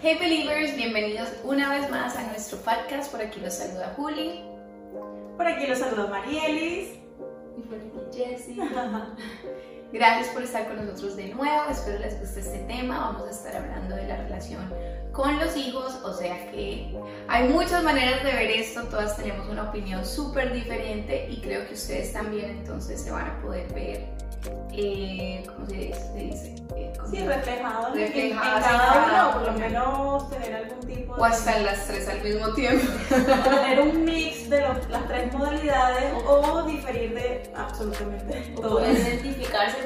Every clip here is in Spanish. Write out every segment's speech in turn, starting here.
Hey Believers, bienvenidos una vez más a nuestro podcast. Por aquí los saluda Juli. Por aquí los saluda Marielis. Y por aquí Jessie. Gracias por estar con nosotros de nuevo. Espero les guste este tema. Vamos a estar hablando de la relación con los hijos. O sea que hay muchas maneras de ver esto. Todas tenemos una opinión súper diferente y creo que ustedes también entonces se van a poder ver eh, ¿cómo se dice? Eh, sí, reflejado, reflejado en cada uno, por lo menos tener algún tipo de... O hasta en las tres al mismo tiempo. tener un mix de los, las tres modalidades o diferir de absolutamente o todo.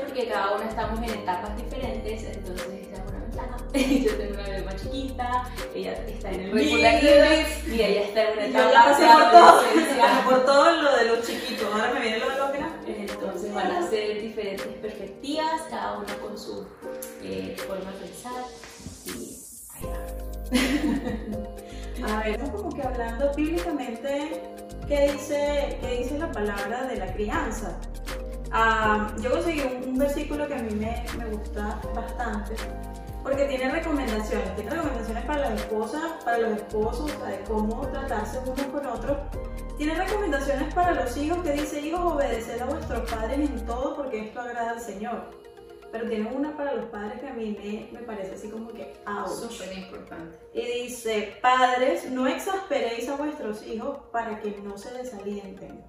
Porque cada uno estamos en etapas diferentes, entonces esa es una ventaja. Yo tengo una bebé más chiquita, ella está en el regular y ella está en una etapa de por todo, por todo lo de los chiquitos, ahora me viene lo de los grandes entonces van a ser diferentes perspectivas, cada uno con su eh, forma de pensar y ahí va. a ver, como que hablando bíblicamente, ¿qué dice, qué dice la palabra de la crianza? Ah, yo conseguí un, versículo que a mí me, me gusta bastante porque tiene recomendaciones, tiene recomendaciones para las esposas, para los esposos, de cómo tratarse uno con otro. Tiene recomendaciones para los hijos que dice, hijos, obedeced a vuestros padres en todo porque esto agrada al Señor. Pero tiene una para los padres que a mí me, me parece así como que. Súper importante. Y dice, padres, no exasperéis a vuestros hijos para que no se desalienten.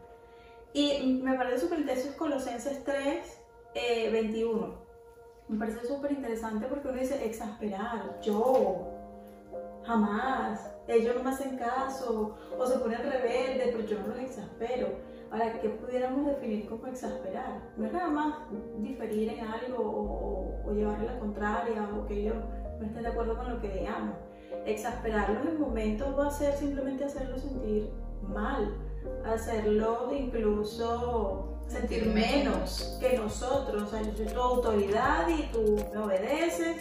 Y me parece súper interesante es Colosenses 3, 21 eh, me parece súper interesante porque uno dice, exasperar, yo, jamás, ellos no me hacen caso, o se ponen rebeldes, pero yo no los exaspero. Ahora, ¿qué pudiéramos definir como exasperar? No es nada más diferir en algo o, llevarle la contraria o que ellos no estén de acuerdo con lo que digamos. Exasperarlos en momentos va a ser simplemente hacerlos sentir mal, hacerlo incluso sentir menos que nosotros. O sea, yo soy tu autoridad y tú me obedeces.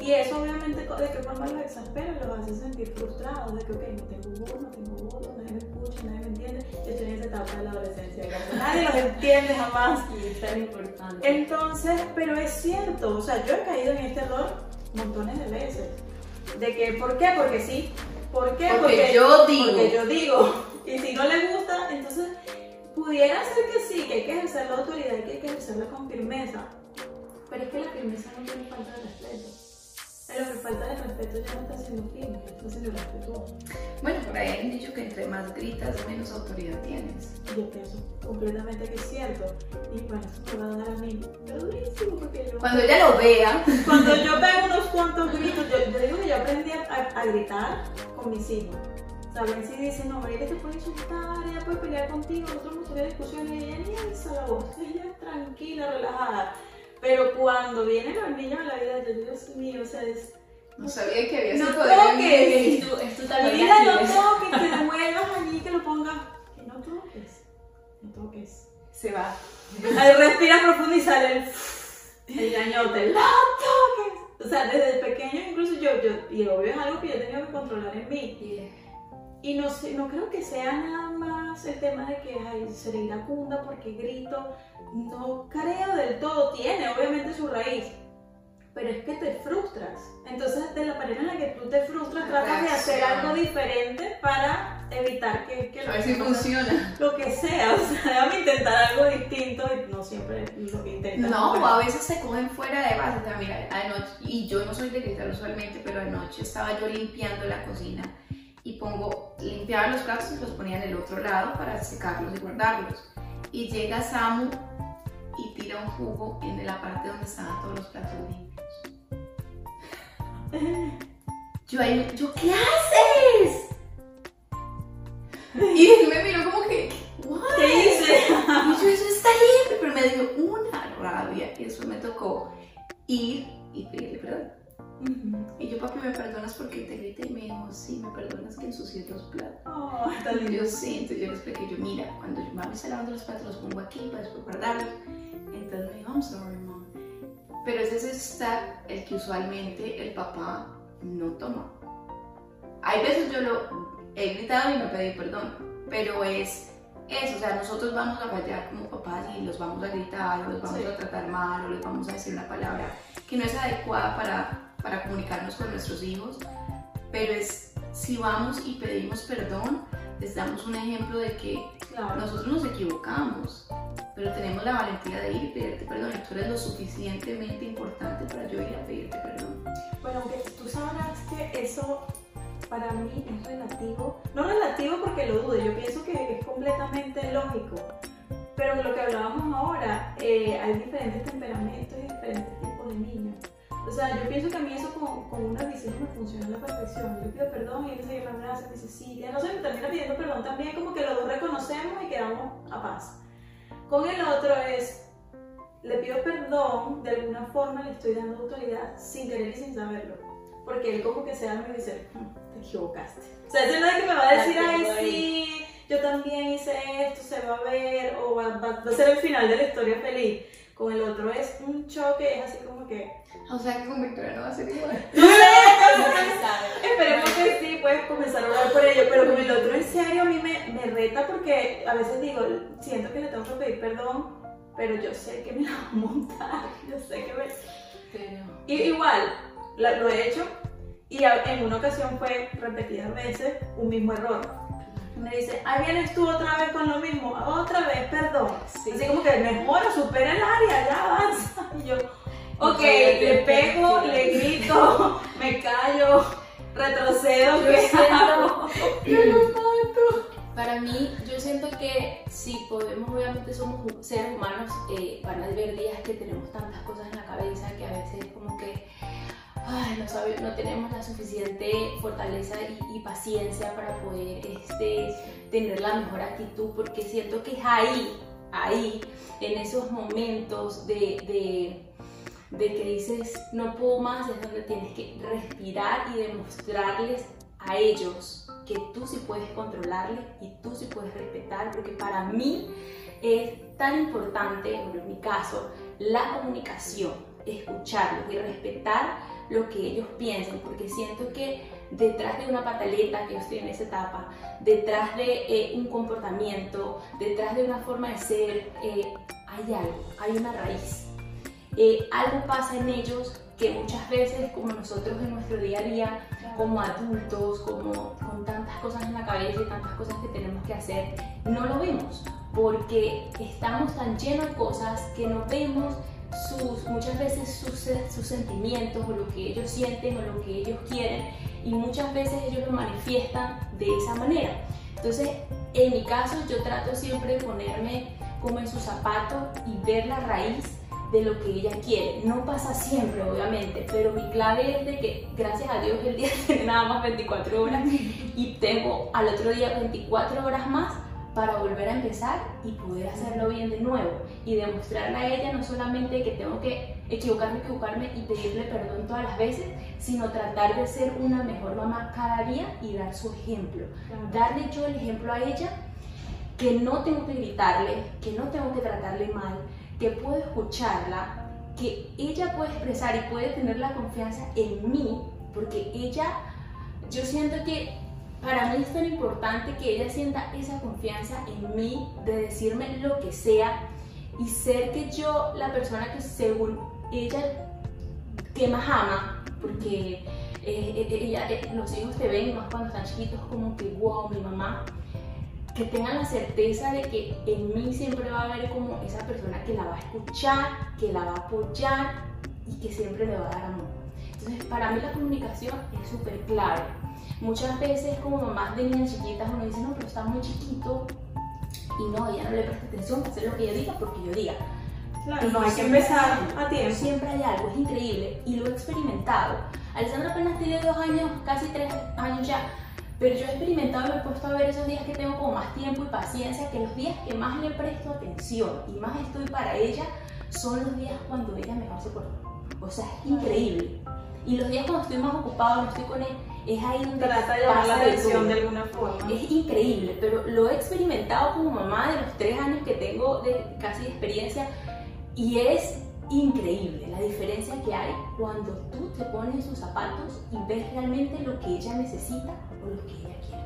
Y eso obviamente de qué forma los exaspera, los hace sentir frustrados, de que, ok, no tengo voz, no tengo voto, nadie me escucha, nadie me entiende. Yo estoy en esa etapa de la adolescencia, nadie los entiende jamás. Y es tan importante. Entonces, pero es cierto, o sea, yo he caído en este error montones de veces. De que, ¿por qué? Porque sí. ¿Por qué? Porque, yo digo. Porque yo digo. Y si no les gusta, entonces pudiera ser que sí, que hay que ejercer la autoridad y que hay que ejercerla con firmeza. Pero es que la firmeza no tiene falta de respeto. Lo que falta de respeto ya no está siendo firme, está siendo respetuoso. Bueno, por ahí han dicho que entre más gritas, menos autoridad tienes. Yo pienso completamente que es cierto. Y bueno, eso me va a dar a mí. Pero durísimo porque yo. Cuando ella lo vea. Cuando yo pego unos cuantos gritos, yo, digo que yo aprendí a gritar con mis hijos saben si dicen, no, María te puede insultar, ella puede pelear contigo, nosotros hemos tenido discusiones y ella ni alza la voz, ella es tranquila, relajada. Pero cuando vienen los niños a la vida, yo, Dios mío, o sea, es... No sabía que había no toques, es tu, es tu Mira, no toques, que lo muevas allí, que lo pongas, que no toques, no toques. Se va. Ahí respira profundo y sale el, el gañote, no toques. O sea, desde pequeño incluso yo, yo, y obvio es algo que yo he tenido que controlar en mí. Y no, no creo que sea nada más el tema de que ay, seré iracunda porque grito. No creo del todo. Tiene obviamente su raíz. Pero es que te frustras. Entonces, de la manera en la que tú te frustras, tratas de hacer algo diferente para evitar que, que a ver si funciona. Lo que sea. O sea, déjame intentar algo distinto y no siempre lo que intentas. No, a veces se cogen fuera de base. O sea, mira, anoche, y yo no soy de gritar usualmente, pero anoche estaba yo limpiando la cocina y pongo, limpiaba los platos y los ponía en el otro lado para secarlos y guardarlos. Y llega Samu y tira un jugo en la parte donde estaban todos los platos limpios. Yo ahí, yo, ¿qué haces? Y él me miró como que, ¿qué hice? Y yo, eso está limpio, pero me dio una rabia. Y eso me tocó ir y pedirle perdón. Y yo, papi, ¿me perdonas porque te grité? Y me dijo, sí, me perdonas que ensucié los platos. Oh, y yo, sí, entonces yo le expliqué, yo, mira, cuando yo mami está lavando los platos, los pongo aquí para después guardarlos. Entonces me dijo, I'm sorry, mom. Pero ese es el step el que usualmente el papá no toma. Hay veces yo lo he gritado y me pedí perdón, pero es eso, o sea, nosotros vamos a fallar como papás y los vamos a gritar, o los vamos a tratar mal, o les vamos a decir una palabra que no es adecuada para para comunicarnos con nuestros hijos, pero es si vamos y pedimos perdón, les damos un ejemplo de que Claro. nosotros nos equivocamos, pero tenemos la valentía de ir y pedirte perdón y tú eres lo suficientemente importante para yo ir a pedirte perdón. Bueno, aunque tú sabrás que eso para mí es relativo. No relativo porque lo dudo, yo pienso que es completamente lógico. Pero lo que hablábamos ahora, eh, hay diferentes temperamentos y diferentes tipos de niños. O sea, yo pienso que a mí eso con, con una visión me funciona a la perfección. Yo pido perdón y él se me abraza, me dice sí, ya no sé, me termina pidiendo perdón también, como que los dos reconocemos y quedamos a paz. Con el otro es, le pido perdón, de alguna forma le estoy dando autoridad sin querer y sin saberlo. Porque él como que se alma y dice, "Hmm, te equivocaste. O sea, es verdad que me va a decir, ay, tengo ahí". sí, yo también hice esto, se va a ver, o va, va- va a ser el final de la historia feliz. Con el otro es un choque, es así como que, O sea que con Victoria no va a ser igual. Sabe. Esperemos que sí, puedes comenzar a hablar por ello, pero con el otro en serio a mí me, me reta porque a veces digo, siento que le tengo que pedir perdón, pero yo sé que me la va a montar, yo sé que me... Pero Y, igual, la- lo he hecho y a- en una ocasión fue repetidas veces un mismo error. Me dice, ahí vienes tú otra vez con lo mismo, otra vez, perdón. Sí. Así como que mejora, supera el área, ya avanza. Y yo, ok, le pego, fíjate. le grito, me callo, retrocedo, Yo ¿qué siento- hago? Yo lo mato. Para mí, yo siento que si podemos, obviamente somos seres humanos, eh, van a haber días que tenemos tantas cosas en la cabeza que a veces como que ay, no, sabe- no tenemos la suficiente fortaleza y, y paciencia para poder este, tener la mejor actitud, porque siento que es ahí, ahí, en esos momentos de, de, de que dices no puedo más, es donde tienes que respirar y demostrarles a ellos que tú sí puedes controlarle y tú sí puedes respetar, porque para mí es tan importante, en mi caso, la comunicación, escucharlos y respetar lo que ellos piensan, porque siento que detrás de una pataleta que yo estoy en esa etapa, detrás de eh, un comportamiento, detrás de una forma de ser, eh, hay algo, hay una raíz. Eh, algo pasa en ellos que muchas veces, como nosotros en nuestro día a día, como adultos, como con tantas cosas en la cabeza y tantas cosas que tenemos que hacer, no lo vemos, porque estamos tan llenos de cosas que no vemos sus, muchas veces sus, sus sentimientos o lo que ellos sienten o lo que ellos quieren y muchas veces ellos lo manifiestan de esa manera. Entonces, en mi caso, yo trato siempre de ponerme como en sus zapatos y ver la raíz de lo que ella quiere. No pasa siempre, obviamente, pero mi clave es de que, gracias a Dios, el día tiene nada más 24 horas y tengo al otro día 24 horas más para volver a empezar y poder hacerlo bien de nuevo y demostrarle a ella no solamente que tengo que equivocarme, equivocarme y pedirle perdón todas las veces, sino tratar de ser una mejor mamá cada día y dar su ejemplo. Darle yo el ejemplo a ella que no tengo que gritarle, que no tengo que tratarle mal, que puedo escucharla, que ella puede expresar y puede tener la confianza en mí, porque ella, yo siento que para mí es tan importante que ella sienta esa confianza en mí de decirme lo que sea y ser que yo, la persona que según ella que más ama, porque eh, eh, ella, eh, los hijos te ven más cuando están chiquitos como que wow, mi mamá, que tengan la certeza de que en mí siempre va a haber como esa persona que la va a escuchar, que la va a apoyar y que siempre le va a dar amor. Entonces, para mí la comunicación es súper clave. Muchas veces como mamás de niñas chiquitas uno dice, no, pero está muy chiquito y no, ella no le presta atención, hacer lo que ella diga porque yo diga. Claro, no hay que empezar a tiempo. Siempre hay algo, es increíble y lo he experimentado. Alessandra apenas tiene dos años, casi tres años ya, pero yo he experimentado y me he puesto a ver esos días que tengo como más tiempo y paciencia, que los días que más le presto atención y más estoy para ella son los días cuando ella mejor se porta. O sea, es increíble. Y los días cuando estoy más ocupado, no estoy con él, es ahí donde Trata de llamar la atención de alguna forma. Es increíble, pero lo he experimentado como mamá de los tres años que tengo de casi de experiencia y es increíble la diferencia que hay cuando tú te pones en sus zapatos y ves realmente lo que ella necesita o lo que ella quiere.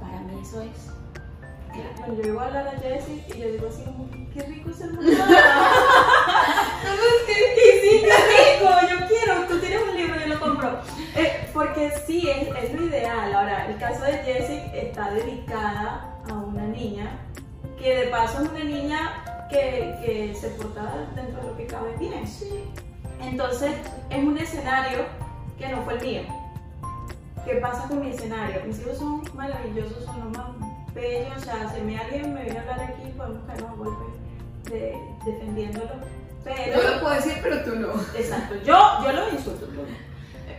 Para mí eso es Bueno, yo iba a hablar a Jessie y yo digo así como, qué rico es el mundo. y sí, rico, yo quiero, tú tienes un libro, yo lo compro. Eh, porque sí, es, es lo ideal. Ahora, el caso de Jessie está dedicada a una niña que de paso es una niña que, que se porta dentro de lo que cabe bien. Sí. Entonces, es un escenario que no fue el mío. ¿Qué pasa con mi escenario? Mis hijos son maravillosos, son los más bellos. O sea, si me alguien me viene a hablar aquí, podemos caernos a golpe de, defendiéndolo. Pero, Yo lo puedo decir, pero tú no. exacto, yo, yo los insulto. tú no.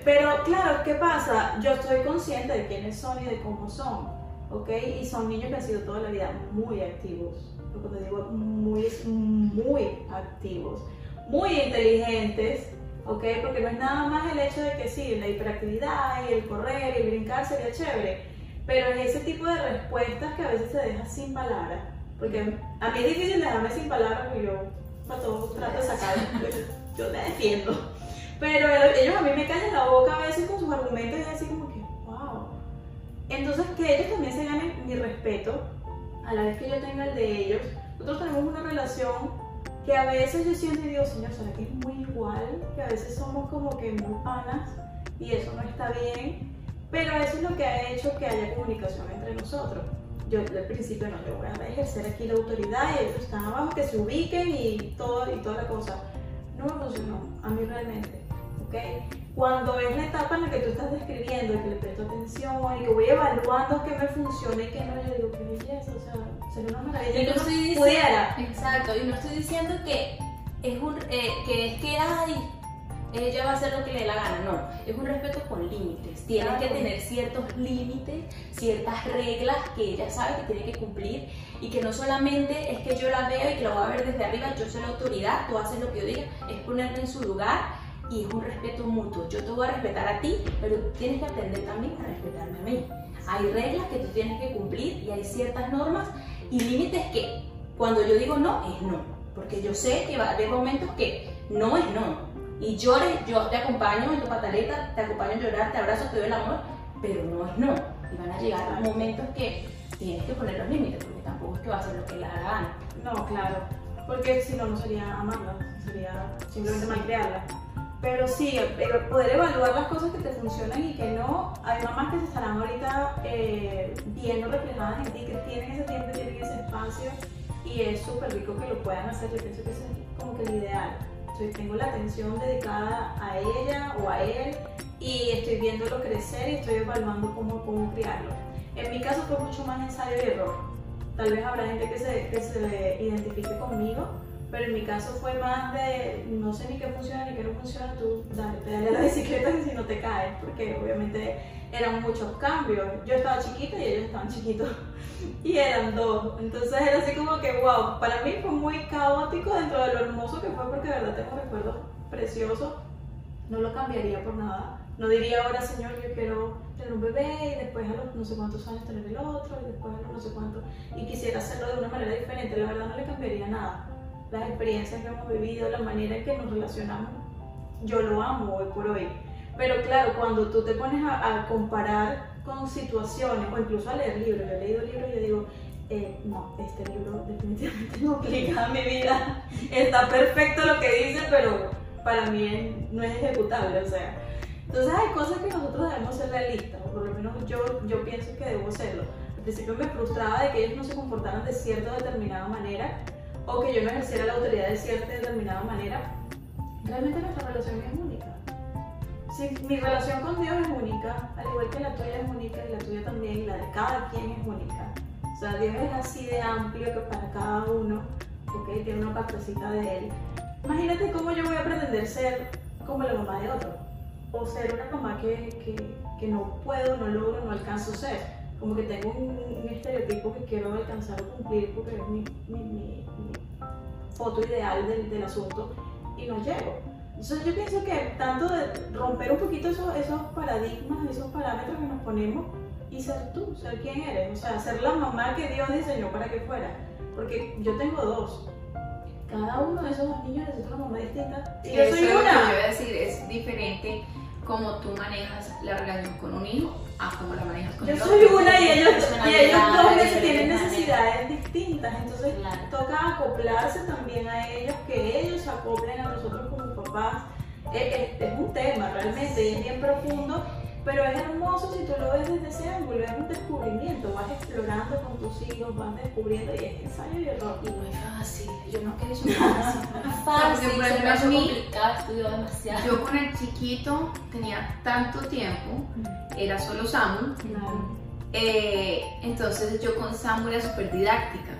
Pero claro, ¿qué pasa? Yo estoy consciente de quiénes son y de cómo son, ¿ok? Y son niños que han sido toda la vida muy activos. Te digo, muy, muy activos, muy inteligentes, ¿ok? Porque no es nada más el hecho de que sí, la hiperactividad y el correr y brincar sería chévere, pero es ese tipo de respuestas que a veces se deja sin palabras. Porque a mí es difícil dejarme sin palabras porque yo para todo trato de sacarlo, yo te defiendo. Pero ellos a mí me callan la boca a veces con sus argumentos y así como que, wow. Entonces, que ellos también se ganen mi respeto a la vez que yo tenga el de ellos. Nosotros tenemos una relación que a veces yo siento y digo, señor, ¿será que es muy igual? Que a veces somos como que muy panas y eso no está bien. Pero eso es lo que ha hecho que haya comunicación entre nosotros. Yo al principio no, yo voy a ejercer aquí la autoridad y ellos están abajo, que se ubiquen y todo y toda la cosa. No me funcionó, a mí realmente. ¿ok? Cuando es la etapa en la que tú estás describiendo y que le presto atención y que voy evaluando qué me funciona y qué no, yo digo, qué belleza, o sea, sería una maravilla. Y no estoy diciendo, pudiera. exacto, y no estoy diciendo que es un eh, que es que ay, ella va a hacer lo que le dé la gana, no, es un respeto con límites. Tienes Claro. que tener ciertos límites, ciertas reglas que ella sabe que tiene que cumplir y que no solamente es que yo la veo y que la voy a ver desde arriba, yo soy la autoridad, tú haces lo que yo diga, es ponerme en su lugar y es un respeto mutuo. Yo te voy a respetar a ti, pero tienes que aprender también a respetarme a mí. Hay reglas que tú tienes que cumplir y hay ciertas normas y límites que cuando yo digo no, es no. Porque yo sé que va a haber momentos que no es no. Y llores, yo te acompaño en tu pataleta, te acompaño a llorar, te abrazo, te doy el amor, pero no es no. Y van a llegar momentos que tienes que poner los límites, porque tampoco es que va a hacer lo que le gana. No, claro, porque si no, no sería amarla, sería simplemente malcriarla. Pero sí, eh, poder evaluar las cosas que te funcionan y que no. Hay mamás que se estarán ahorita eh, viendo reflejadas en ti, que tienen ese tiempo, tienen ese espacio y es súper rico que lo puedan hacer. Yo pienso que es como que el ideal. Entonces, tengo la atención dedicada a ella o a él y estoy viéndolo crecer y estoy evaluando cómo, cómo criarlo. En mi caso fue mucho más ensayo y error. Tal vez habrá gente que se, que se identifique conmigo, pero en mi caso fue más de no sé ni qué funciona ni qué no funciona, tú dale, pedale a la bicicleta si no te caes, porque obviamente eran muchos cambios. Yo estaba chiquita y ellos estaban chiquitos y eran dos. Entonces era así como que, wow, para mí fue muy caótico dentro de lo hermoso que fue, porque de verdad tengo recuerdos preciosos. No lo cambiaría por nada. No diría ahora, señor, yo quiero tener un bebé y después a los no sé cuántos años tener el otro y después a los no sé cuántos. Y quisiera hacerlo de una manera diferente. La verdad no le cambiaría nada. Las experiencias que hemos vivido, la manera en que nos relacionamos, yo lo amo hoy por hoy. Pero claro, cuando tú te pones a, a comparar con situaciones o incluso a leer libros, yo he leído libros y yo digo, eh, no, este libro definitivamente no aplica a mi vida. Está perfecto lo que dice, pero para mí no es ejecutable, o sea. Entonces hay cosas que nosotros debemos ser realistas, o por lo menos yo, yo pienso que debo serlo. Al principio me frustraba de que ellos no se comportaran de cierta determinada manera, o que yo no ejerciera la autoridad de cierta y determinada manera. Realmente nuestra relación es única. Sí, mi relación con Dios es única, al igual que la tuya es única y la tuya también, y la de cada quien es única. O sea, Dios es así de amplio que para cada uno, ¿ok? Tiene una partecita de Él. Imagínate cómo yo voy a pretender ser como la mamá de otro, o ser una mamá que, que, que no puedo, no logro, no alcanzo ser. Como que tengo un, un estereotipo que quiero alcanzar o cumplir porque es mi, mi, mi, mi foto ideal del, del asunto y no llego. Entonces yo pienso que tanto de romper un poquito esos, esos paradigmas, esos parámetros que nos ponemos y ser tú, ser quien eres, o sea, ser la mamá que Dios diseñó para que fuera. Porque yo tengo dos. Cada uno de esos dos niños necesita una mamá distinta. Y yo Eso soy es lo que yo una. iba a decir, es diferente como tú manejas la relación con un hijo a como la manejas con Yo el soy otro. una y ellos, y ellos dos tienen necesidades distintas. Entonces Claro. toca acoplarse también a ellos, que ellos se acoplen a nosotros como papás papás. Es, es- es un tema realmente y es bien profundo, pero es hermoso si tú lo ves desde ese ángulo, es un descubrimiento, vas explorando con tus hijos, vas descubriendo y es ensayo y error. Y no es fácil, yo no quiero decir fácil, fácil, Porque, por ejemplo, a mí- complicado, he estudiado demasiado. Yo con el chiquito tenía tanto tiempo, era solo Samu, Claro. eh, entonces yo con Samu era súper didáctica.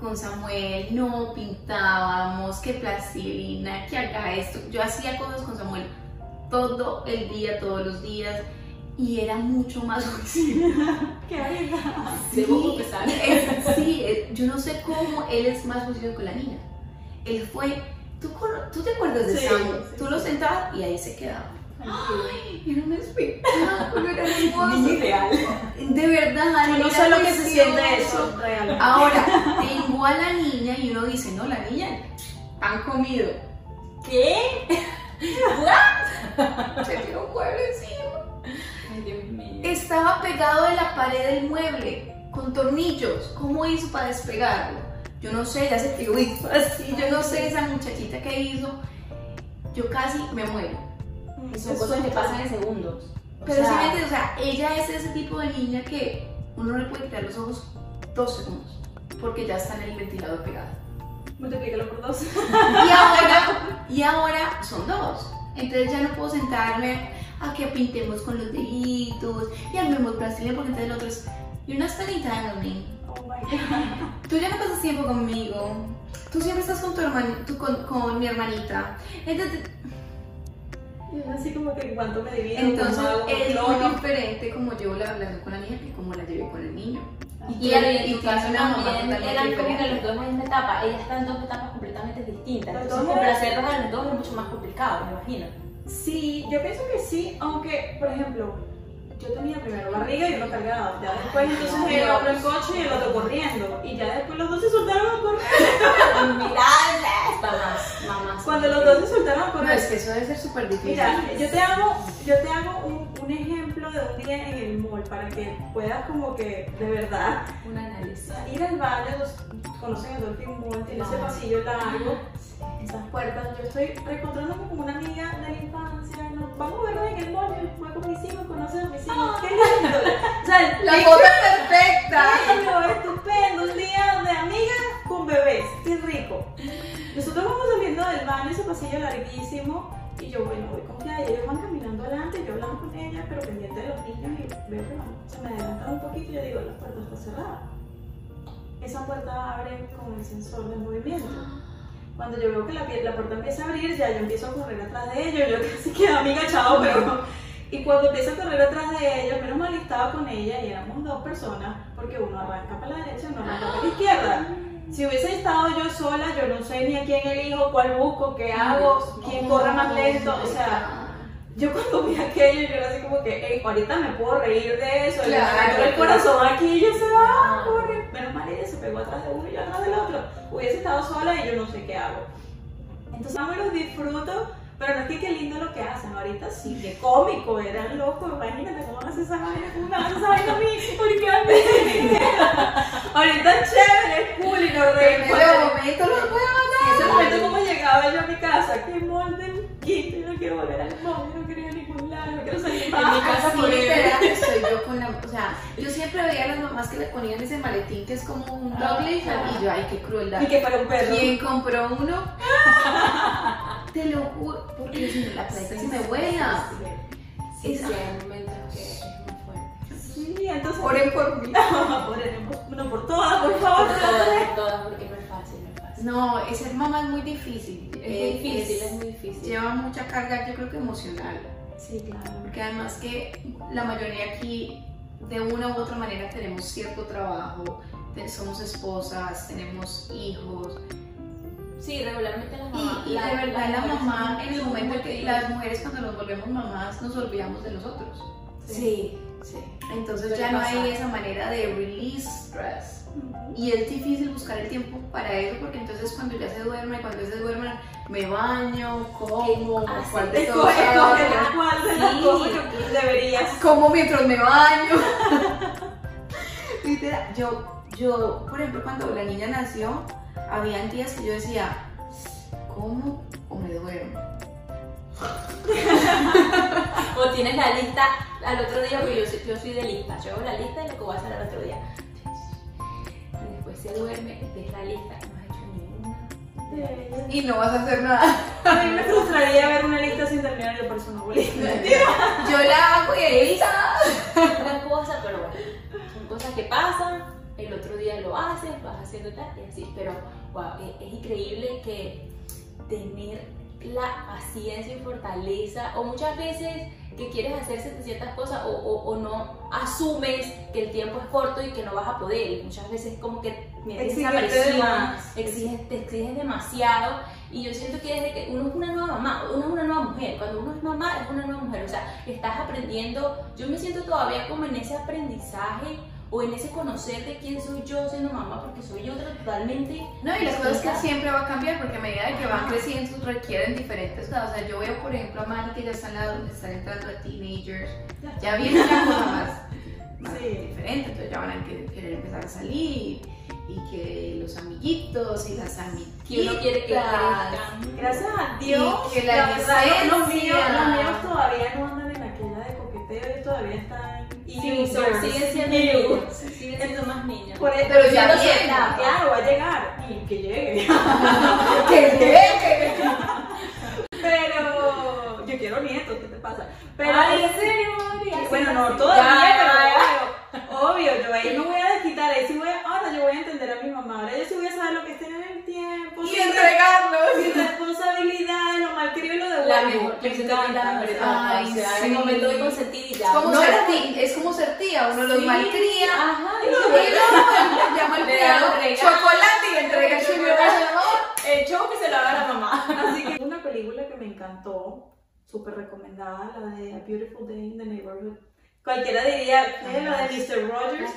Con Samuel no pintábamos, que plastilina, que haga esto. Yo hacía cosas con Samuel todo el día, todos los días, y era mucho más juicioso. Qué bonita. Debo confesar. sí, eh, yo no sé cómo él es más juicioso con la niña. Él fue, ¿tú, ¿tú te acuerdas de Sí, Samu? sí, Tú sí. lo sentabas y ahí se quedaba. Tranquilo. Era un espectáculo, era hermoso. Ideal. De verdad, Yo no sé lo que se siente eso, realmente. Ahora, tengo a la niña y uno dice, no, la niña han comido. ¿Qué? Se tiró un mueble encima. Ay, Dios mío. Estaba pegado de la pared del mueble con tornillos. ¿Cómo hizo para despegarlo? Yo no sé, ya se tiró así. Yo no sé esa muchachita que hizo. Yo casi me muero. Son cosas que pasan en segundos. O Pero sea, sí o sea, ella es ese tipo de niña que uno no le puede quitar los ojos dos segundos. Porque ya está en el ventilador pegado. Multiplícalo por dos. Y ahora, y ahora son dos. Entonces ya no puedo sentarme a que pintemos con los deditos y armemos plastilina porque entonces el otro es, you're not spending time with me. Oh my god. Tú ya no pasas tiempo conmigo. Tú siempre estás con tu hermano, tú con, con mi hermanita. Entonces, así como que en cuanto me divido, entonces es muy diferente como yo la hablando con la niña que como la llevé con el niño. Y y en y tu caso también eran como que los dos en misma etapa. Ella está en dos etapas completamente distintas. Los Entonces, complacerlos a los dos es mucho más complicado, me imagino. Sí, yo pienso que sí, aunque, por ejemplo, yo tenía primero barriga y uno cargado. Ya después entonces el otro en coche y el otro corriendo. Y ya después los dos se soltaron a correr. Mirables. Mamás, mamás. Cuando los dos se soltaron a No, correr. es que eso debe ser súper difícil. Mira, yo te hago, yo te hago un, un ejemplo de un día en el mall para que puedas como que de verdad Un análisis. ir al baño, conocen el Dolphin Mall, tiene ese Ah. pasillo largo, esas puertas, yo estoy reencontrándome con una amiga de la infancia, nos vamos a vernos en el mall, yo con mis hijos, conocer a mis hijos, qué lindo. O sea, La foto es perfecta. bello, estupendo, un día de amigas con bebés, qué rico. Nosotros vamos saliendo del baño, ese pasillo larguísimo, yo, bueno, voy con Playa, ellos van caminando adelante, yo hablando con ella, pero pendiente de los niños, y veo que se me adelantan un poquito, y yo digo, la puerta está cerrada. Esa puerta abre con el sensor del movimiento. Cuando yo veo que la puerta empieza a abrir, ya yo empiezo a correr atrás de ellos, yo casi que amiga, chao, pero... Y cuando empiezo a correr atrás de ellos, menos mal estaba con ella y éramos dos personas, porque uno arranca para la derecha y uno arranca para la izquierda. Si hubiese estado yo sola, yo no sé ni a quién elijo, cuál busco, qué hago, quién corre más lento, o sea... Yo cuando vi aquello, yo era así como que, "Ey, ahorita me puedo reír de eso, le Claro, el corazón aquí y yo se va, corre. Menos mal ella se pegó atrás de uno y yo atrás del otro. Hubiese estado sola y yo no sé qué hago. Entonces no me los disfruto, pero no es que qué lindo lo que hacen. Ahorita sí, qué cómico, eran locos. Imagínate cómo hace esa vaina, cómo me hace esa vaina a mí, porque a mí. Ahorita es chévere, es cool y nos En reímos. ese momento lo puede En ese momento, como llegaba yo a mi casa, qué molde quinto, no quiero volver al yo no quiero mi casa Así por literal estoy yo con la, o sea, yo siempre veía a las mamás que le ponían ese maletín que es como un doble y yo, ay, qué crueldad. Y que fuera un perro. ¿Quién compró uno? Te lo juro, porque si la plata se me vuela. Sí, Es- sí, entonces. Oren por mí. Oremos, no por todas, por Por favor. todas, por todas, porque no es fácil, no es fácil. No, ser mamá es muy difícil. Es Eh, muy difícil, es- es muy difícil. Lleva mucha carga, yo creo que emocional. Sí, claro. Porque además que la mayoría aquí, de una u otra manera, tenemos cierto trabajo, somos esposas, tenemos hijos. Sí, regularmente las Y, mamás. y de verdad la mamá, en el momento que las mujeres cuando nos volvemos mamás, nos olvidamos de nosotros. Sí, sí. Entonces ya no hay esa manera de release stress. Y es difícil buscar el tiempo para eso porque entonces cuando ya se duerme, cuando ya se duermen, me baño, como, Ah, cuál de que deberías. como mientras me baño. Literal, yo, yo, por ejemplo, cuando la niña nació, habían días que yo decía, ¿cómo o me duermo? o tienes la lista al otro día, porque yo, soy- yo soy de lista, yo hago la lista de lo que voy a hacer al otro día. Y se duerme, ves la lista, no has hecho ninguna. Y no vas a hacer nada. A mí me frustraría ver una lista sin terminar yo por eso no voy. Yo la hago y ahí está. Una cosa, pero bueno, son cosas que pasan, el otro día lo haces, vas haciendo tal y así, pero wow, es, es increíble que tener la paciencia y fortaleza, o muchas veces que quieres hacer 700 cosas o, o- o no asumes que el tiempo es corto y que no vas a poder, y muchas veces como que metes esa presión, exiges, te exiges demasiado. Y yo siento que desde que uno es una nueva mamá, uno es una nueva mujer, cuando uno es mamá es una nueva mujer, o sea, estás aprendiendo, yo me siento todavía como en ese aprendizaje o en ese conocer de quién soy yo siendo mamá, porque soy otra totalmente. No, y la cosa es que siempre va a cambiar porque a medida de que van creciendo requieren diferentes cosas. O sea, yo veo, por ejemplo, a Mari que ya está en la donde están entrando a teenagers, ya viene una cosa más, más Sí. diferente, entonces ya van a que- querer empezar a salir y que los amiguitos y las amiguitas. que uno quiere que. Gracias a Dios, Y que la verdad, los míos, los míos todavía no andan en aquella de coqueteo, ellos todavía están Sí, users. son- siguen siendo niños, siguen siendo más niños. Por eso, Pero ya viene. edad, Claro, va a llegar. Y que llegue. ¡Que llegue! Pero yo quiero nietos, ¿qué te pasa? Pero Ay, ¿en serio, María? Sí, bueno, no todavía, pero obvio, yo ahí no voy a desquitar, ahí sí voy a, ahora yo voy a entender a mi mamá, ahora yo sí voy a saber lo que es tener Y sin entregarlos. sin responsabilidad, lo lo devuelvo. La mejor, Me etapa, Ay, o sea, sí. el momento de consentir y Es ya. como, No ser era- tía, es como ser tía, uno los Sí. malcría. Ajá, Y los regalos. chocolate y le entrega el chocolate. El show que se lo haga la mamá. Así que una película que me encantó, súper recomendada, la de A Beautiful Day in the Neighborhood. Cualquiera diría, es la de Mr. Rogers.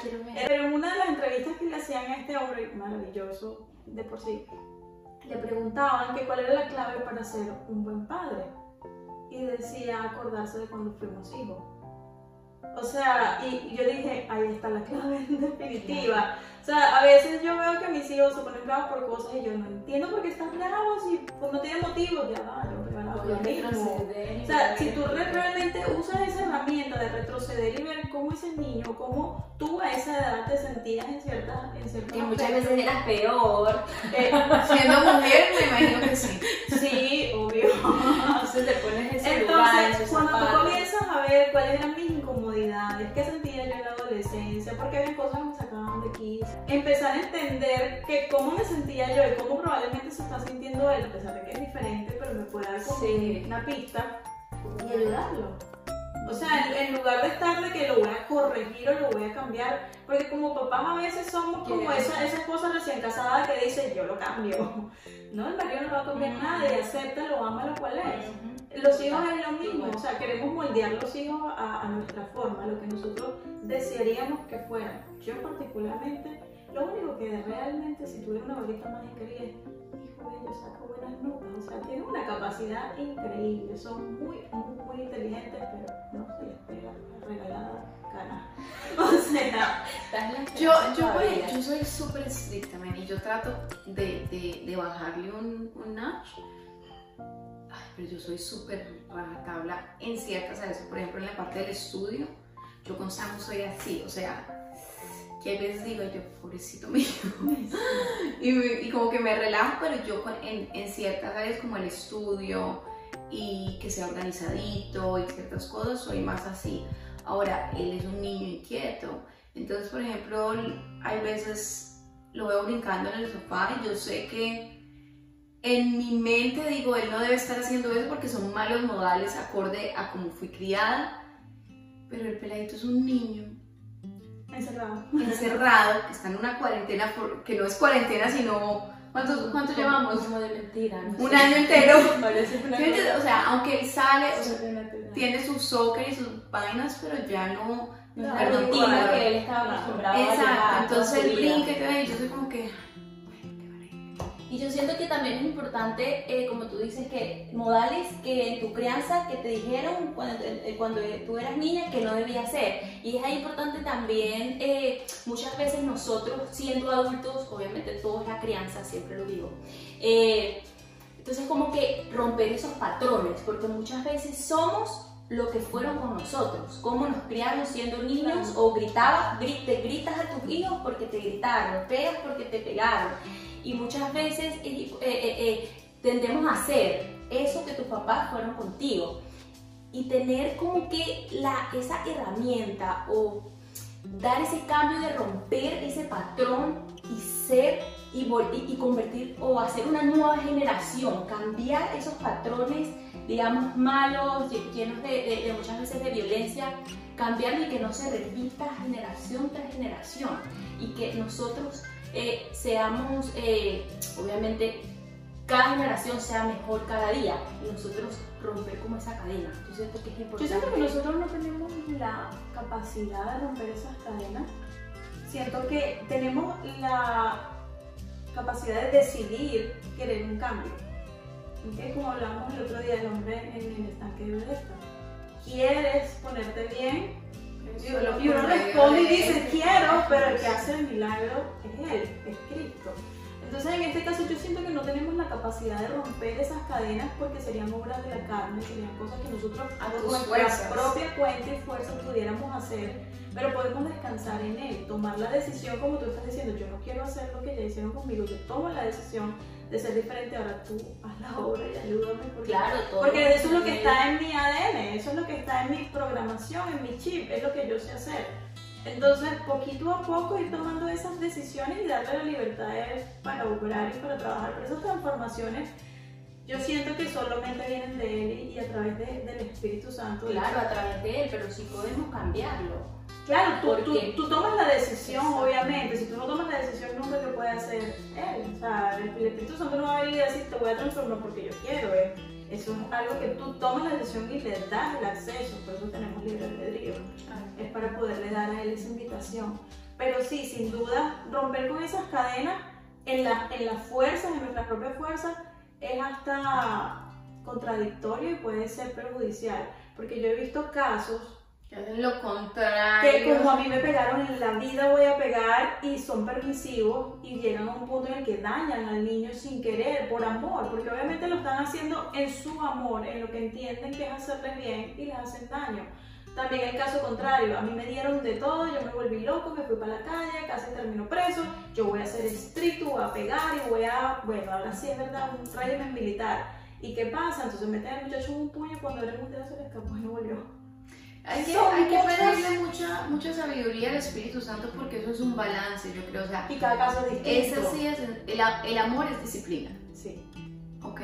Pero en una de las entrevistas que le hacían a este hombre maravilloso de por sí, le preguntaban que cuál era la clave para ser un buen padre. Y decía acordarse de cuando fuimos hijos. O sea, y yo dije, ahí está la clave en definitiva. O sea, a veces yo veo que mis hijos se ponen bravos por cosas y yo no entiendo por qué están bravos y pues no tienen motivo. Ya lo mismo. O sea, si tú realmente usas esa herramienta de retroceder y ver cómo ese niño, cómo tú a esa edad te sentías en ciertas en ciertos Que muchas veces eras peor. eh, Siendo mujer, me imagino que sí. sí, obvio. Entonces te pones ese lugar, en Entonces, esos cuando tú zapatos. comienzas a ver cuáles eran mis incomodidades, qué sentía yo en la adolescencia, porque había cosas que me sacaban de aquí, empezar a entender que cómo me sentía yo y cómo probablemente se está sintiendo él, a pesar de que es diferente, pero me puede dar como Sí. una pista y ayudarlo. O sea, en, en lugar de estar de que lo voy a corregir o lo voy a cambiar, porque como papás a veces somos como Queremos. esa, esa esposa recién casada que dice yo lo cambio. No, el marido no va a cambiar nada y acepta, lo ama, lo cual es. Los hijos es lo mismo, o sea, queremos moldear los hijos a, a nuestra forma, a lo que nosotros desearíamos que fueran. Yo particularmente, lo único que realmente si tuviera una bolita mágica es, hijo de ellos, saca buenas notas, o sea, tienen una capacidad increíble, son muy, muy, muy inteligentes, pero no se les pega la regalada cara. O sea, Yo, yo, ejemplo, yo soy súper estricta, man, y yo trato de, de, de bajarle un, un notch. Pero yo soy súper rajatabla en ciertas áreas. Por ejemplo, en la parte del estudio, yo con Samu soy así, o sea, que a veces digo yo, pobrecito mío. y, y como que me relajo, pero yo con- en, en ciertas áreas como el estudio y que sea organizadito y ciertas cosas, soy más así. Ahora, él es un niño inquieto, entonces, por ejemplo, hay veces lo veo brincando en el sofá y yo sé que en mi mente digo, él no debe estar haciendo eso porque son malos modales acorde a cómo fui criada, pero el peladito es un niño encerrado. encerrado, que está en una cuarentena, por- que no es cuarentena, sino... ¿Cuántos, cuánto llevamos? Como de mentira, no Un sé. año entero. O sea, aunque él sale, o sea, cosa. tiene su soccer y sus vainas, pero ya no... No la rutina que él estaba acostumbrado a Exacto, llevar entonces vida. brinca y yo soy como que... Y yo siento que también es importante, eh, como tú dices, que modales que en tu crianza que te dijeron cuando, eh, cuando tú eras niña que no debía ser. Y es ahí importante también, eh, muchas veces nosotros siendo adultos, obviamente todo es la crianza, siempre lo digo, eh, Entonces como que romper esos patrones, porque muchas veces somos lo que fueron con nosotros, cómo nos criaron siendo niños o gritaba, te gritas a tus hijos porque te gritaron, pegas porque te pegaron. Y muchas veces eh, eh, eh, tendemos a hacer eso que tus papás fueron contigo. Y tener como que la, esa herramienta o dar ese cambio de romper ese patrón y ser y, y convertir o hacer una nueva generación, cambiar esos patrones digamos, malos, llenos de, muchas veces de violencia, cambiarlo y que no se repita generación tras generación y que nosotros eh, seamos, eh, obviamente, cada generación sea mejor cada día y nosotros romper como esa cadena. Yo siento que es importante. Yo siento que nosotros no tenemos la capacidad de romper esas cadenas. Siento que tenemos la capacidad de decidir querer un cambio es como hablamos el otro día del hombre en el estanque de Bethesda. ¿Quieres ponerte bien? Y uno responde y dice, quiero, pero el que hace el milagro es Él, es Cristo. Entonces, en este caso, yo siento que no tenemos la capacidad de romper esas cadenas porque serían obras de la carne, serían cosas que nosotros a nuestra propia cuenta y fuerza pudiéramos hacer, pero podemos descansar en Él, tomar la decisión, como tú estás diciendo, yo no quiero hacer lo que ya hicieron conmigo, yo tomo la decisión de ser diferente, ahora tú haz la obra y ayúdame. Porque, claro, porque eso es lo que está en mi ADN, eso es lo que está en mi programación, en mi chip, es lo que yo sé hacer. Entonces, poquito a poco ir tomando esas decisiones y darle la libertad para obrar y para trabajar. Pero esas transformaciones, yo siento que solamente vienen de Él y a través del Espíritu Santo. Claro, a través de Él, pero sí podemos cambiarlo. Claro, tú, tú, tú, tomas la decisión, obviamente. Si tú no tomas la decisión, nunca te puede hacer Él. O sea, el, Espíritu Santo no va a venir a decir, te voy a transformar porque yo quiero. ¿eh? Eso es algo que tú tomas la decisión y le das el acceso. Por eso tenemos libre albedrío. Es para poderle dar a Él esa invitación. Pero sí, sin duda, romper con esas cadenas en, la, en las fuerzas, en nuestras propias fuerzas, es hasta contradictorio y puede ser perjudicial. Porque yo he visto casos que hacen lo contrario. Que como a mí me pegaron en la vida voy a pegar y son permisivos y llegan a un punto en el que dañan al niño sin querer, por amor, porque obviamente lo están haciendo en su amor, en lo que entienden que es hacerles bien y les hacen daño. También el caso contrario, a mí me dieron de todo, yo me volví loco, me fui para la calle, casi termino preso, yo voy a ser estricto, voy a pegar y voy a, bueno, ahora sí es verdad, un régimen militar. ¿Y qué pasa? Entonces meten al muchacho un puño cuando un dedo se le escapó y no volvió. Hay que, hay que pedirle mucha, mucha sabiduría al Espíritu Santo porque eso es un balance, yo creo. O sea, y cada caso es distinto. sí es, el, el, amor es disciplina. Sí. ¿Ok?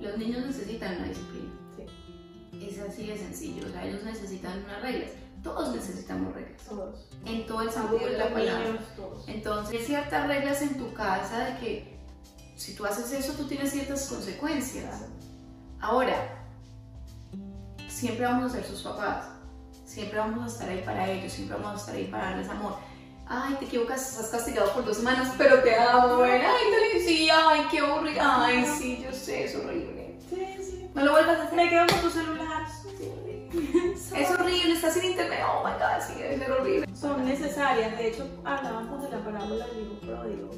Los niños necesitan una disciplina. Sí. Es así de sencillo. O sea, ellos necesitan unas reglas. Todos necesitamos reglas. Todos. En todo el sentido de la palabra. Entonces, hay ciertas reglas en tu casa de que si tú haces eso, tú tienes ciertas consecuencias. Ahora, siempre vamos a ser sus papás Siempre vamos a estar ahí para ellos, siempre vamos a estar ahí para darles amor. Ay, te equivocas, estás castigado por dos semanas, pero te amo, Ay, te sí, ay, qué horrible. Ay, sí, yo sé, es horrible. Sí, sí. No lo vuelvas a hacer. Me quedo con tu celular. es horrible, estás sin internet. Oh my god, sí, debe ser horrible. Son necesarias. De hecho, hablábamos de la parábola del hijo pródigo.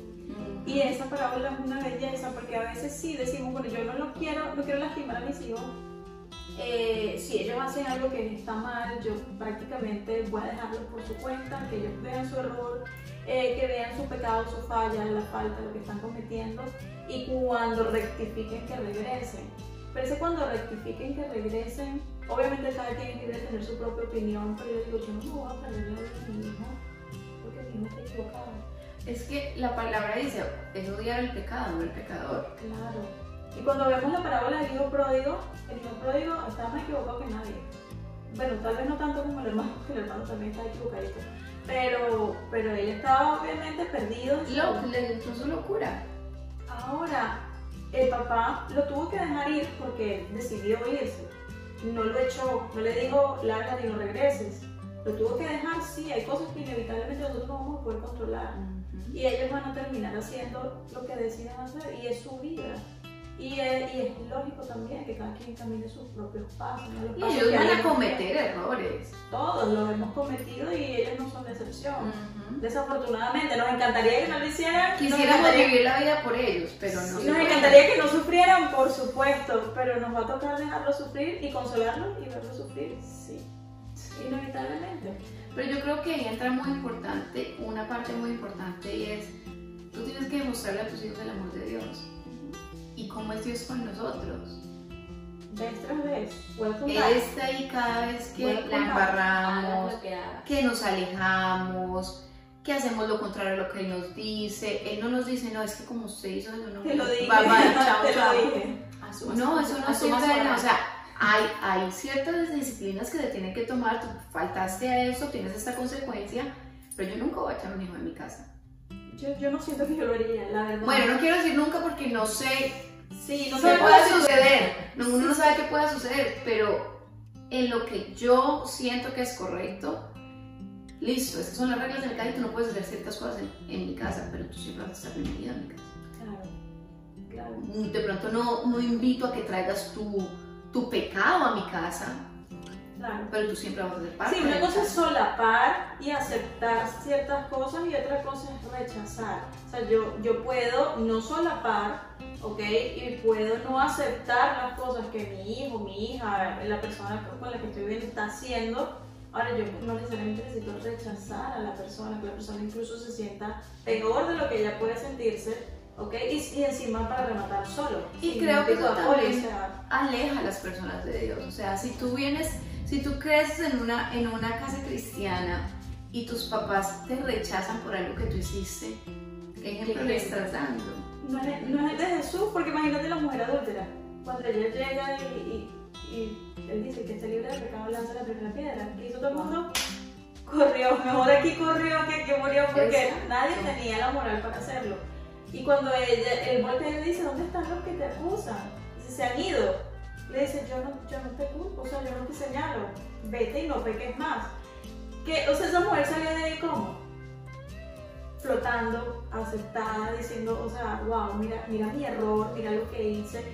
Y esa parábola es una belleza porque a veces sí decimos, bueno, yo no lo quiero, no quiero lastimar a mis hijos eh, si ellos hacen algo que está mal, yo prácticamente voy a dejarlo por su cuenta, que ellos vean su error, eh, que vean su pecado, su falla, la falta, lo que están cometiendo y cuando rectifiquen que regresen. Pero ese cuando rectifiquen que regresen, obviamente cada quien es libre de tener su propia opinión, pero yo digo, yo no me voy a aprender a mi hijo porque mi hijo está equivocado. Es que la palabra dice, es odiar el pecado, no el pecador. Claro. Y cuando vemos la parábola del hijo pródigo, el hijo pródigo está más equivocado que nadie. Bueno, tal vez no tanto como el hermano, porque el hermano también está equivocadito. Pero, pero él estaba obviamente perdido. Lo, le entró su locura. Ahora, el papá lo tuvo que dejar ir porque decidió irse. No lo echó, no le dijo, lárgate y no regreses. Lo tuvo que dejar, sí, hay cosas que inevitablemente nosotros no vamos a poder controlar. Y ellos van a terminar haciendo lo que decidan hacer y es su vida. Y es, y es lógico también que cada quien camine sus propios pasos. ¿no? Y ellos van a cometer errores. Todos los hemos cometido y ellos no son de excepción. Ujú. Desafortunadamente, nos encantaría que no lo hicieran. Quisiéramos vivir la vida por ellos, pero no. Sí, nos encantaría que no sufrieran, por supuesto, pero nos va a tocar dejarlos sufrir y consolarlos y verlos sufrir, sí, inevitablemente. Pero yo creo que ahí entra muy importante, una parte muy importante y es, tú tienes que demostrarle a tus hijos el amor de Dios. ¿Y cómo es Dios con nosotros? Vez tras vez, welcome Él está ahí cada vez que Bueno, la embarramos, que nos alejamos, que hacemos lo contrario a lo que Él nos dice. Él no nos dice, no, es que como usted hizo eso, no Te lo dije, Bye, bye, chao, te chao. lo dije. Asuma No, eso no error. o sea, hay, hay ciertas disciplinas que se tienen que tomar, tú faltaste a eso, tienes esta consecuencia, pero yo nunca voy a echar un hijo de mi casa. Yo, yo no siento que yo lo haría, la verdad. Bueno, no quiero decir nunca porque no sé sí, no qué sé pueda suceder, no, uno no sabe qué pueda suceder, pero en lo que yo siento que es correcto, listo, estas son las reglas del casa y tú no puedes hacer ciertas cosas en, en mi casa, pero tú siempre vas a estar bienvenido en mi casa. Claro, claro. De pronto no, no invito a que traigas tu, tu pecado a mi casa, Claro. pero tú siempre vas a ser parte Sí, de una mi cosa es solapar y aceptar ciertas cosas y otra cosa es rechazar. O sea, yo, yo puedo no solapar, ¿ok? Y puedo no aceptar las cosas que mi hijo, mi hija, la persona con la que estoy viviendo está haciendo. Ahora, yo no necesariamente necesito rechazar a la persona, que la persona incluso se sienta peor de lo que ella puede sentirse, ¿ok? Y, y encima para rematar solo. Y creo que eso también- o sea, aleja a las personas de Dios. O sea, si tú vienes, si tú creces en una, en una casa cristiana y tus papás te rechazan por algo que tú hiciste, ¿qué ejemplo le estás dando? No es, no es de Jesús, porque imagínate la mujer adúltera. Cuando ella llega y, y- y él dice que está libre de pecado, lanza la primera piedra. ¿Qué hizo todo el mundo? Corrió, mejor aquí corrió que aquí murió, porque Exacto. nadie tenía la moral para hacerlo. Y cuando ella, él voltea y le dice, ¿dónde están los que te acusan? Dice, se han ido. Le dice, yo no, yo no te culpo, o sea, yo no te señalo. Vete y no peques más. Que, o sea, esa mujer salió de ahí como flotando, aceptada, diciendo, o sea, wow, mira, mira mi error, mira lo que hice,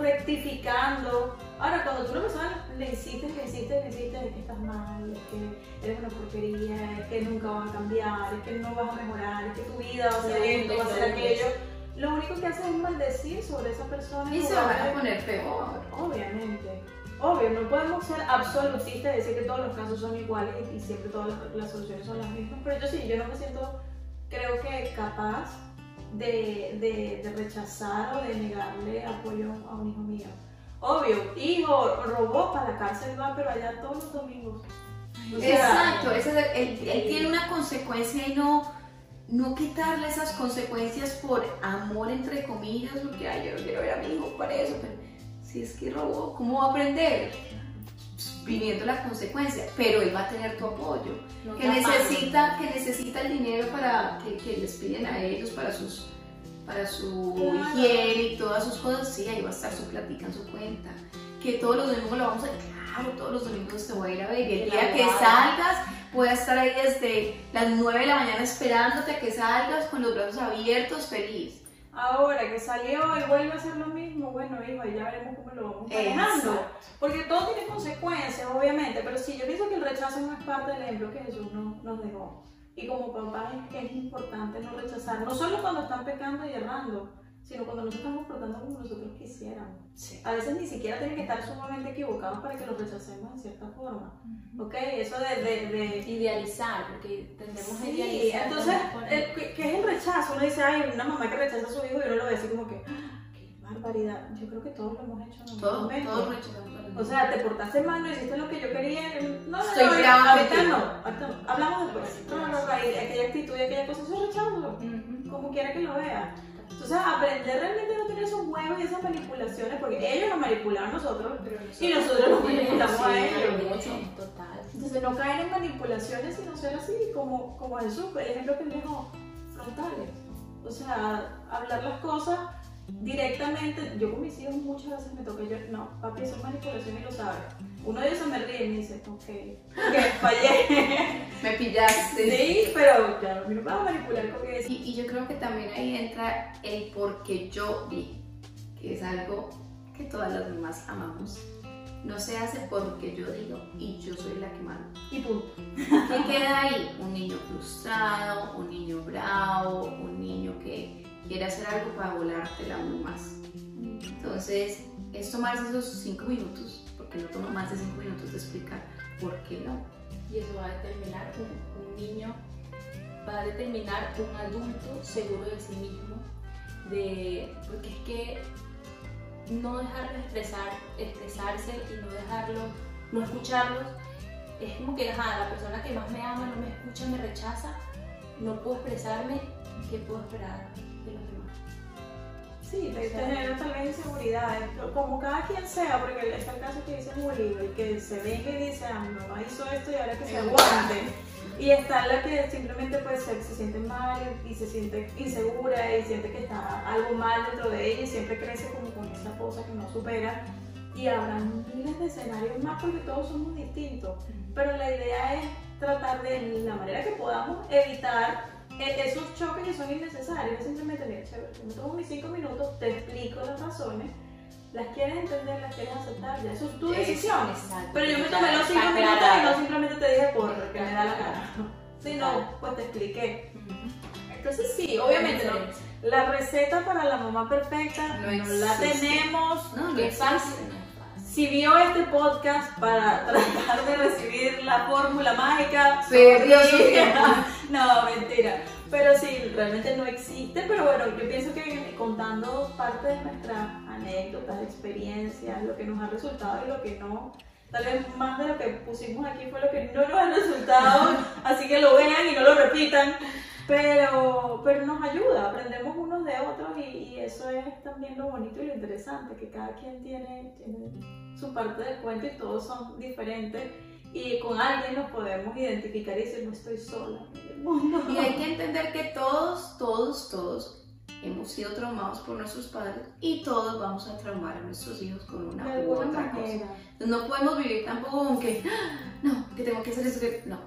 rectificando. Ahora, cuando tú a una persona le insistes, le insistes, le insistes de que estás mal, es que eres una porquería, es que nunca vas a cambiar, es que no vas a mejorar, es que tu vida va a ser esto, va a ser aquello, lo único que hace es maldecir sobre esa persona. Y se van a poner peor. Obviamente. Obvio, no podemos ser absolutistas y decir que todos los casos son iguales y siempre todas las, las soluciones son las mismas, pero yo sí, yo no me siento, creo que capaz de, de- de rechazar o de negarle apoyo a un hijo mío. Obvio, hijo, robó para la cárcel va, pero allá todos los domingos. O sea, Exacto, ese es el- él, él tiene una consecuencia y no, no quitarle esas consecuencias por amor, entre comillas, porque ay, yo no quiero ver a mi hijo por eso, pero si es que robó, ¿cómo va a aprender? Viviendo la consecuencia, pero él va a tener tu apoyo. No que necesita, que necesita el dinero para que, que les piden a ellos para sus para su Claro. higiene y todas sus cosas, sí, ahí va a estar su platica en su cuenta. Que todos los domingos lo vamos a claro, todos los domingos te voy a ir a ver. Y el día que salgas, voy a estar ahí desde las 9 de la mañana esperándote a que salgas con los brazos abiertos, feliz. Ahora que salió y vuelve a hacer lo mismo, bueno, hijo, ya veremos cómo lo vamos manejando. Exacto. Porque todo tiene consecuencias, obviamente, pero sí, yo pienso que el rechazo no es parte del ejemplo que Jesús no- nos dejó. Y como papá es, es importante no rechazar, no solo cuando están pecando y errando, sino cuando no se están comportando como nosotros quisiéramos. A veces ni siquiera tienen que estar sumamente equivocados para que los rechacemos de cierta forma. ¿Ok? Eso de- de- de Idealizar, porque tendemos a Sí, idealizar. entonces, ¿no? El- ¿qué qué es el rechazo? Uno dice, ay, una mamá que rechaza a su hijo y uno lo ve así como que, "Ah, qué barbaridad. Yo creo que todos lo hemos hecho en algún Todo, momento. todo rechazamos. O sea, te portaste mal, no hiciste lo que yo quería. No, no, Estoy no, brava ahorita no, ahorita no. Hablamos después. No, no, no, aquella actitud y aquella cosa, eso es rechazo, Ujú. como quiera que lo vea. Entonces, aprender realmente a no tener esos juegos y esas manipulaciones, porque ellos nos manipulaban a nosotros, y nosotros los manipulamos a ellos. mucho, total. Entonces no caer en manipulaciones, sino ser así como, como Jesús, el ejemplo que dejó, frontales. O sea, hablar las cosas directamente. Yo con mis hijos muchas veces me toca, yo, no, papi, eso es manipulación y lo sabe. Uno de ellos se me ríe y me dice, ok, ok, fallé. Me pillaste. sí, pero ya no me vas a manipular con eso. Y, y yo creo que también ahí entra el por qué yo vi. es algo que todas las mamás amamos. No se hace porque yo digo y yo soy la que mando. Y punto. ¿Qué queda ahí? Un niño frustrado, un niño bravo, un niño que quiere hacer algo para volártela aún más. Entonces, es tomarse esos cinco minutos, porque no toma más de cinco minutos de explicar por qué no. Y eso va a determinar un, niño, va a determinar un adulto seguro de sí mismo, de, porque es que no dejarlo expresar, expresarse y no dejarlo, no escucharlos, es como que ajá, la persona que más me ama no me escucha, me rechaza, no puedo expresarme, ¿qué puedo esperar? Sí, te genera tal vez inseguridades, como cada quien sea, porque está el caso que dice el que se venga y dice, ah, mi mamá hizo esto y ahora que se aguante. Y está la que simplemente pues se, se siente mal y se siente insegura y siente que está algo mal dentro de ella y siempre crece como con esa cosa que no supera. Y habrá miles de escenarios más porque todos somos distintos. Pero la idea es tratar de la manera que podamos evitar esos choques que son innecesarios. Es simplemente, mira, chévere, me tomo mis cinco minutos, te explico las razones, las quieres entender, las quieres aceptar, ya eso es tu decisión. Exacto. Pero yo me tomé los cinco minutos y no simplemente te dije por que me da la gana. Sino, pues te expliqué. Entonces sí, obviamente no. La receta para la mamá perfecta No no, la tenemos. No, no es fácil. Si vio este podcast para tratar de recibir la fórmula mágica, Perdió su tiempo. No, mentira. Pero sí, realmente no existe. Pero bueno, yo pienso que contando parte de nuestras anécdotas, experiencias, lo que nos ha resultado y lo que no, tal vez más de lo que pusimos aquí fue lo que no nos ha resultado. así que lo vean y no lo repitan. Pero, pero nos ayuda, aprendemos unos de otros y, y eso es también lo bonito y lo interesante, que cada quien tiene, tiene su parte del cuento y todos son diferentes y con alguien nos podemos identificar y decir no estoy sola en el mundo. Y hay que entender que todos, todos, todos hemos sido traumados por nuestros padres y todos vamos a traumar a nuestros hijos con una de u otra cosa. manera. Entonces, no podemos vivir tampoco con que, "Ah, no, que tengo que hacer eso, que no.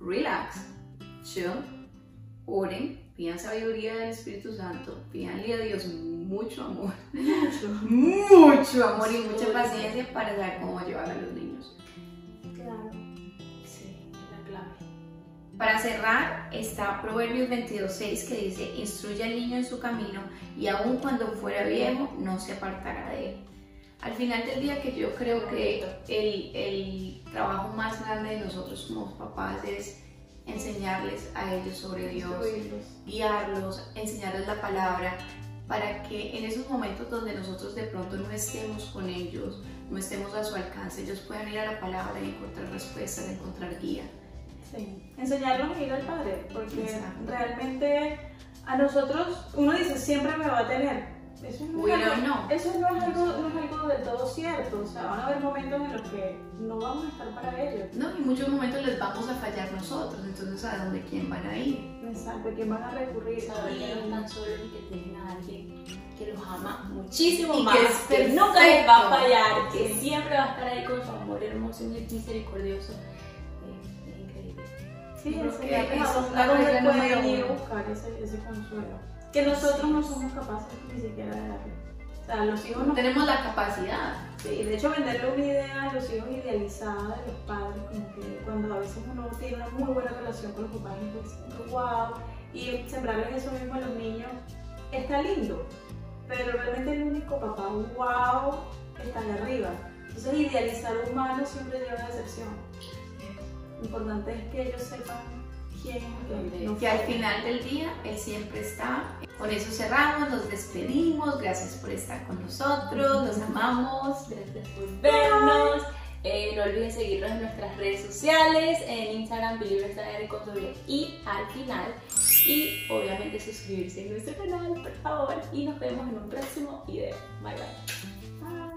Relax, chill, oren, pidan sabiduría del Espíritu Santo, pídanle a Dios mucho amor, Mucho. mucho amor y mucha paciencia para saber cómo llevar a los niños. Para cerrar está Proverbios 22.6 que dice, instruye al niño en su camino y aun cuando fuera viejo no se apartará de él. Al final del día que yo creo que el, el trabajo más grande de nosotros como papás es enseñarles a ellos sobre Dios, guiarlos, enseñarles la palabra, para que en esos momentos donde nosotros de pronto no estemos con ellos, no estemos a su alcance, ellos puedan ir a la palabra y encontrar respuestas, encontrar guía. Sí. Enseñarlos a ir al Padre, porque Exacto. realmente a nosotros, uno dice siempre me va a tener. Eso no, es algo, know. eso no es algo, no es algo del todo cierto. O sea, van a haber momentos en los que no vamos a estar para ellos. No, y muchos momentos les vamos a fallar nosotros, entonces ¿a dónde quién van a ir? Exacto, ¿a quién van a recurrir? Saber que no están solos y que tienen a alguien que los ama muchísimo Y más, que es que nunca les va a fallar, que siempre va a estar ahí con su amor hermoso y misericordioso. Es. Sí, creo que esa a es pueden ir buscar ese, ese consuelo. Que nosotros no somos capaces ni siquiera de darle. O sea, los hijos no Tenemos la capacidad. Sí, de hecho venderle una idea a los hijos idealizada de los padres, como que cuando a veces uno tiene una muy buena relación con los papás y pues, wow, y sembrarles eso mismo a los niños, está lindo, pero realmente el único papá wow está allá arriba. Entonces idealizar humanos siempre lleva a decepción. Lo importante es que ellos sepan quién es Que al final del día Él siempre está. Con eso cerramos, nos despedimos. Gracias por estar con nosotros, los amamos. Gracias por vernos. Eh, no olviden seguirnos en nuestras redes sociales, en Instagram, Believers con doble I al final. Y obviamente suscribirse a nuestro canal, por favor. Y nos vemos en un próximo video. Bye bye.